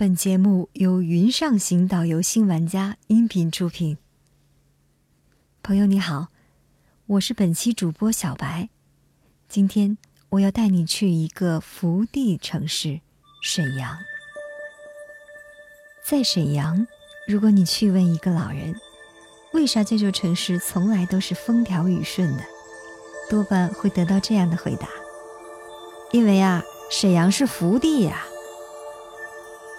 本节目由云上行导游新玩家音频出品。朋友你好，我是本期主播小白。今天我要带你去一个福地城市——沈阳。在沈阳，如果你去问一个老人，为啥这座城市从来都是风调雨顺的，多半会得到这样的回答：因为啊，沈阳是福地呀。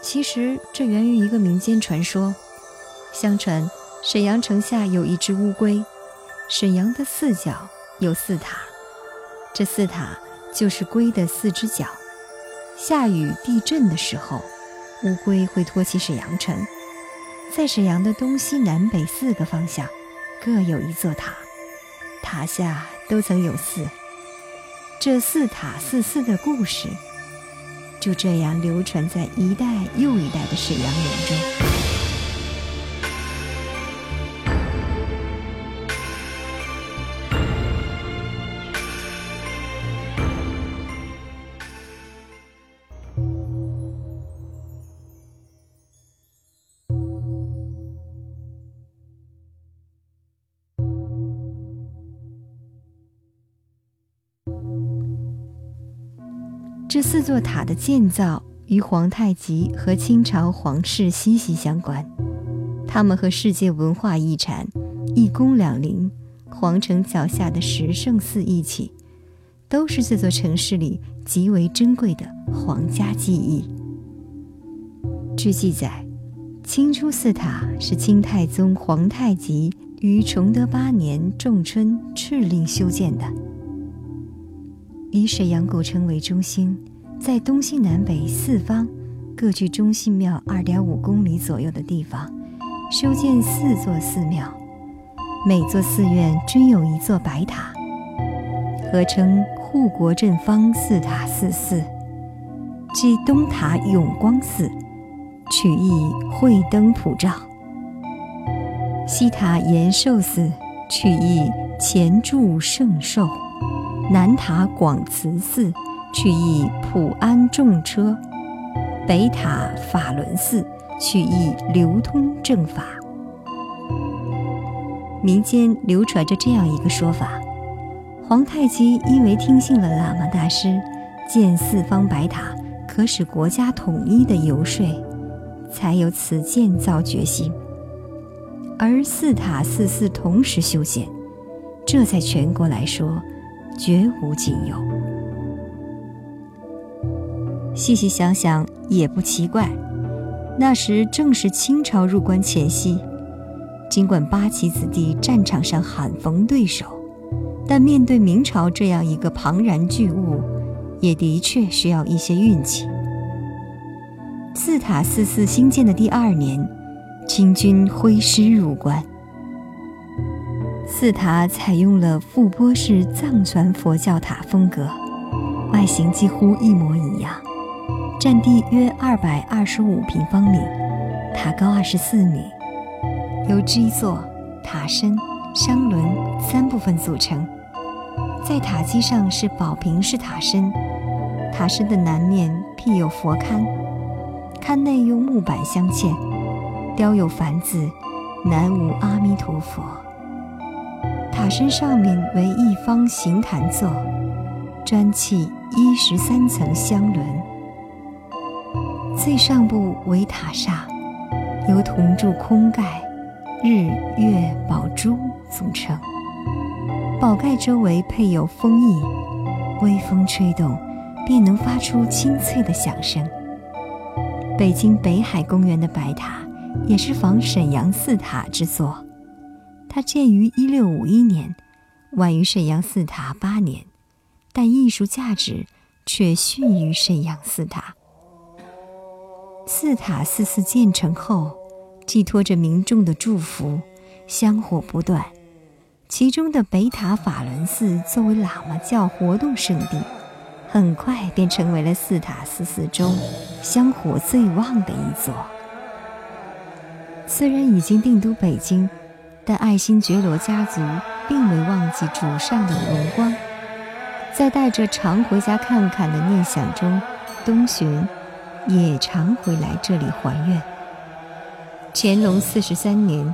其实这源于一个民间传说。相传，沈阳城下有一只乌龟。沈阳的四角有四塔，这四塔就是龟的四只脚。下雨、地震的时候，乌龟会托起沈阳城。在沈阳的东西南北四个方向，各有一座塔，塔下都曾有寺。这四塔四寺的故事。就这样流传在一代又一代的沈阳人中。这四座塔的建造与皇太极和清朝皇室息息相关，它们和世界文化遗产一宫两陵、皇城脚下的十圣寺一起，都是这座城市里极为珍贵的皇家记忆。据记载，清初寺塔是清太宗皇太极于崇德八年仲春敕令修建的。以沈阳古城为中心，在东西南北四方各距中心庙二点五公里左右的地方，修建四座寺庙，每座寺院均有一座白塔，合称护国镇方四塔四寺。即东塔永光寺，取意慧灯普照；西塔延寿寺，取意前祝圣寿。南塔广慈寺，去意普安众车；北塔法轮寺，去意流通正法。民间流传着这样一个说法：皇太极因为听信了喇嘛大师建四方白塔可使国家统一的游说，才有此建造决心。而四塔四寺同时修建，这在全国来说。绝无仅有。细细想想也不奇怪，那时正是清朝入关前夕。尽管八旗子弟战场上罕逢对手，但面对明朝这样一个庞然巨物，也的确需要一些运气。四塔四寺兴建的第二年，清军挥师入关。寺塔采用了覆钵式藏传佛教塔风格，外形几乎一模一样，占地约二百二十五平方米，塔高二十四米，由基座、塔身、商轮三部分组成。在塔基上是宝瓶式塔身，塔身的南面辟有佛龛，龛内用木板镶嵌，雕有梵字“南无阿弥陀佛”。塔身上面为一方形坛座，砖砌一十三层香轮。最上部为塔刹，由铜柱空盖、日月宝珠组成。宝盖周围配有风翼，微风吹动，便能发出清脆的响声。北京北海公园的白塔，也是仿沈阳四塔之作。它建于一六五一年，晚于沈阳四塔八年，但艺术价值却逊于沈阳四塔。四塔四寺建成后，寄托着民众的祝福，香火不断。其中的北塔法轮寺作为喇嘛教活动圣地，很快便成为了四塔四寺中香火最旺的一座。虽然已经定都北京。但爱新觉罗家族并未忘记祖上的荣光，在带着常回家看看的念想中，东巡、也常回来这里还愿。乾隆四十三年，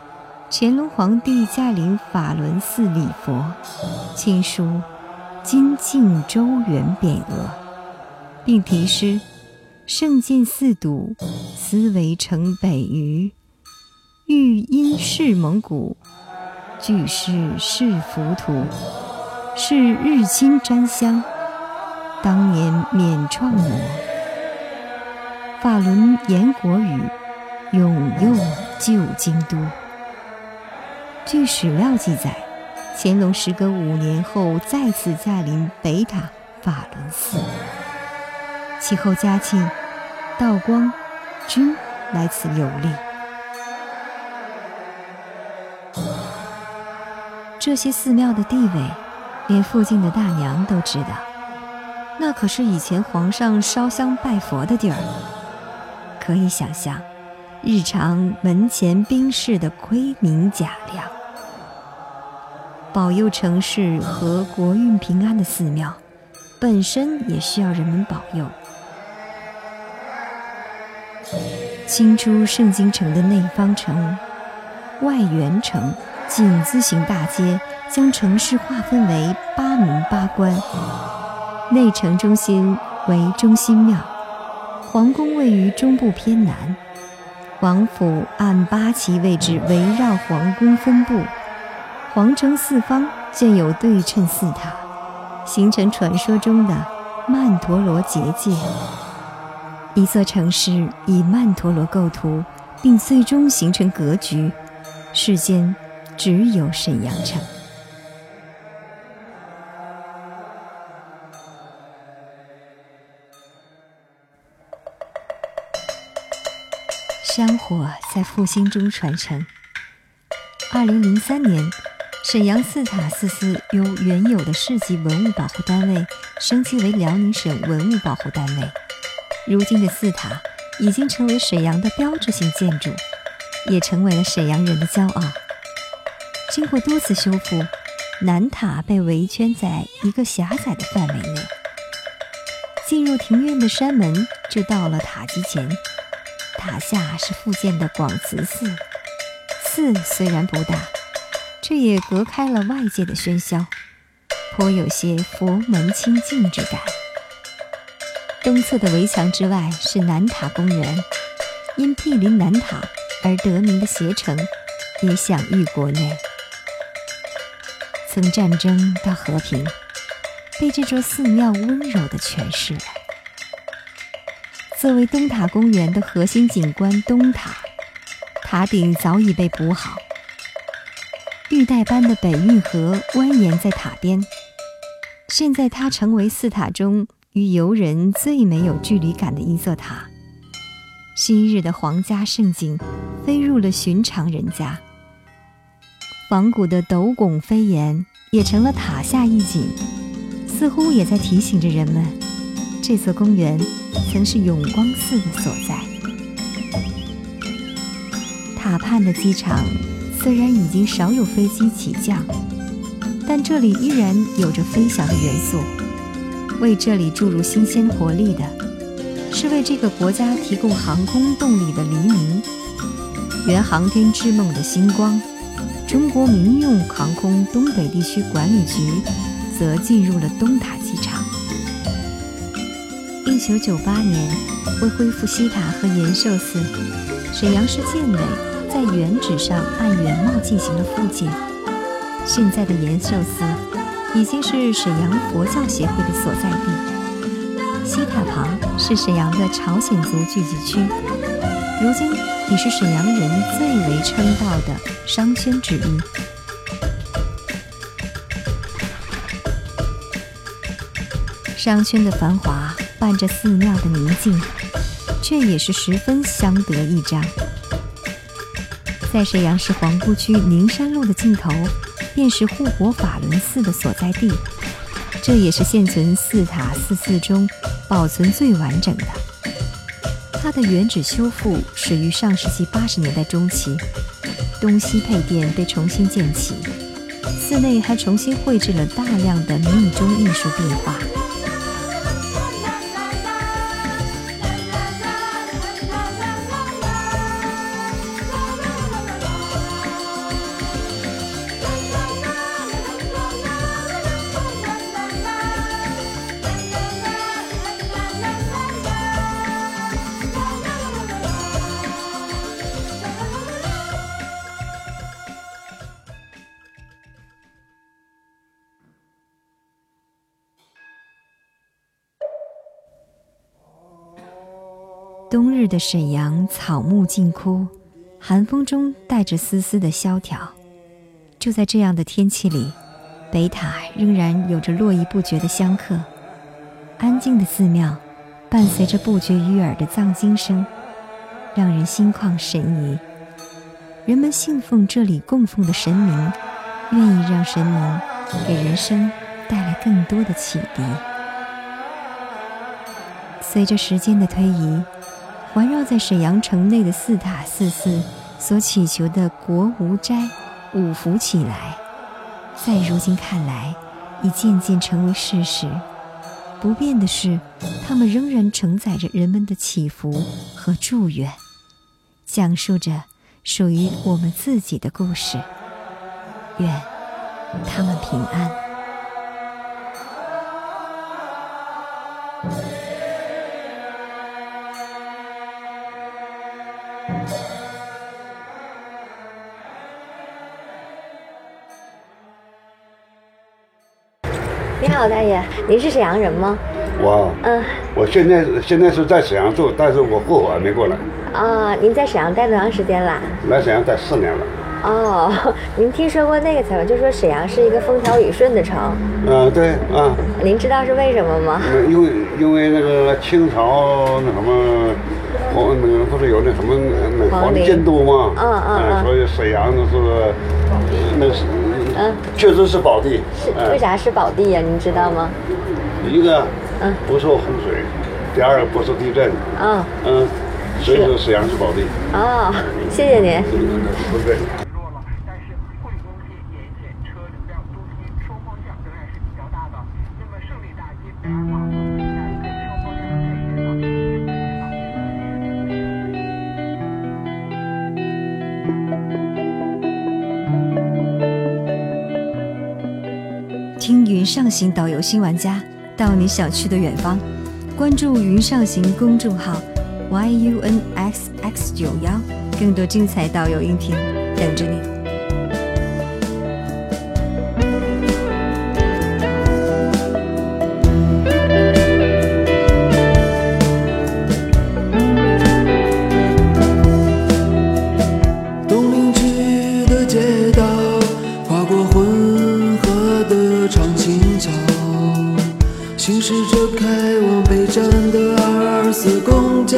乾隆皇帝驾临法轮寺礼佛，亲书“金靖周元”匾额，并题诗：“圣剑四堵，思维城北隅。欲因是蒙古，俱是是浮屠。是日亲沾香，当年免创魔。法轮言国语。”永佑旧京都。据史料记载，乾隆时隔五年后再次驾临北塔法轮寺，其后嘉庆、道光均来此游历。这些寺庙的地位，连附近的大娘都知道，那可是以前皇上烧香拜佛的地儿，可以想象。日常门前兵士的盔明甲亮，保佑城市和国运平安的寺庙，本身也需要人们保佑。清初盛京城的内方城、外圆城井字形大街，将城市划分为八门八关。内城中心为中心庙，皇宫位于中部偏南。王府按八旗位置围绕皇宫分布，皇城四方建有对称寺塔，形成传说中的曼陀罗结界。一座城市以曼陀罗构图，并最终形成格局，世间只有沈阳城。山火在复兴中传承。二零零三年，沈阳四塔寺寺由原有的市级文物保护单位升级为辽宁省文物保护单位。如今的四塔已经成为沈阳的标志性建筑，也成为了沈阳人的骄傲。经过多次修复，南塔被围圈在一个狭窄的范围内。进入庭院的山门，就到了塔基前。塔下是复建的广慈寺，寺虽然不大，却也隔开了外界的喧嚣，颇有些佛门清净之感。东侧的围墙之外是南塔公园，因毗邻南塔而得名的携程，也享誉国内。从战争到和平，被这座寺庙温柔地诠释了。作为东塔公园的核心景观，东塔塔顶早已被补好，玉带般的北运河蜿蜒在塔边。现在它成为四塔中与游人最没有距离感的一座塔。昔日的皇家盛景飞入了寻常人家，仿古的斗拱飞檐也成了塔下一景，似乎也在提醒着人们，这座公园。曾是永光寺的所在。塔畔的机场虽然已经少有飞机起降，但这里依然有着飞翔的元素。为这里注入新鲜活力的，是为这个国家提供航空动力的黎明，圆航天之梦的星光。中国民用航空东北地区管理局则进入了东塔机场。一九九八年，为恢复西塔和延寿寺，沈阳市建委在原址上按原貌进行了复建。现在的延寿寺已经是沈阳佛教协会的所在地。西塔旁是沈阳的朝鲜族聚集区，如今已是沈阳人最为称道的商圈之一。商圈的繁华。伴着寺庙的宁静，却也是十分相得益彰。在沈阳市皇姑区宁山路的尽头，便是护国法轮寺的所在地，这也是现存四塔四寺中保存最完整的。它的原址修复始于上世纪八十年代中期，东西配殿被重新建起，寺内还重新绘制了大量的密宗艺术壁画。冬日的沈阳草木尽枯，寒风中带着丝丝的萧条。就在这样的天气里，北塔仍然有着络绎不绝的香客。安静的寺庙，伴随着不绝于耳的藏经声，让人心旷神怡。人们信奉这里供奉的神明，愿意让神明给人生带来更多的启迪。随着时间的推移，环绕在沈阳城内的四塔四寺所祈求的国无斋五福起来，在如今看来，已渐渐成为事实。不变的是，它们仍然承载着人们的祈福和祝愿，讲述着属于我们自己的故事。愿他们平安。好，大爷，您是沈阳人吗？我，嗯，我现在现在是在沈阳住，但是我户口还没过来。啊，您在沈阳待多长时间了？来沈阳待四年了。哦，您听说过那个采访，就说沈阳是一个风调雨顺的城。嗯，对，啊。您知道是为什么吗？因为因为那个清朝那什么，皇那个不是有那什么那皇帝监督吗？嗯嗯嗯。所以沈阳就是那是。嗯，确实是宝地。是为啥是宝地呀？您知道吗？一个，嗯，不受洪水；第二个不受地震。嗯嗯，所以说沈阳是宝地。哦，谢谢您。不对。新导游新玩家到你想去的远方，关注云上行公众号 y u n x x 九幺，更多精彩导游音频等着你。行驶着开往北站的224公交，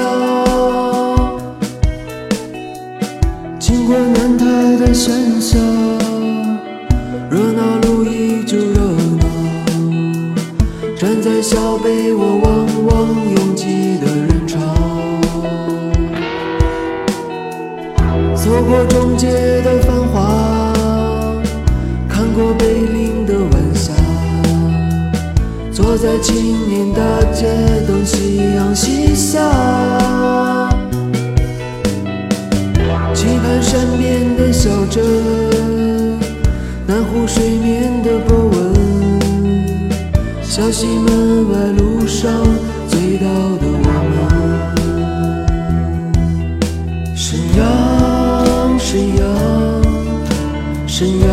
经过南台的喧嚣，热闹路依旧热闹。站在小北，我。坐在青年大街，等夕阳西下。期盼山边的小镇，南湖水面的波纹，小西门外路上醉倒的我们。沈阳，沈阳，沈阳，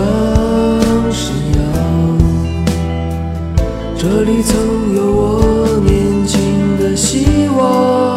这里曾有我年轻的希望。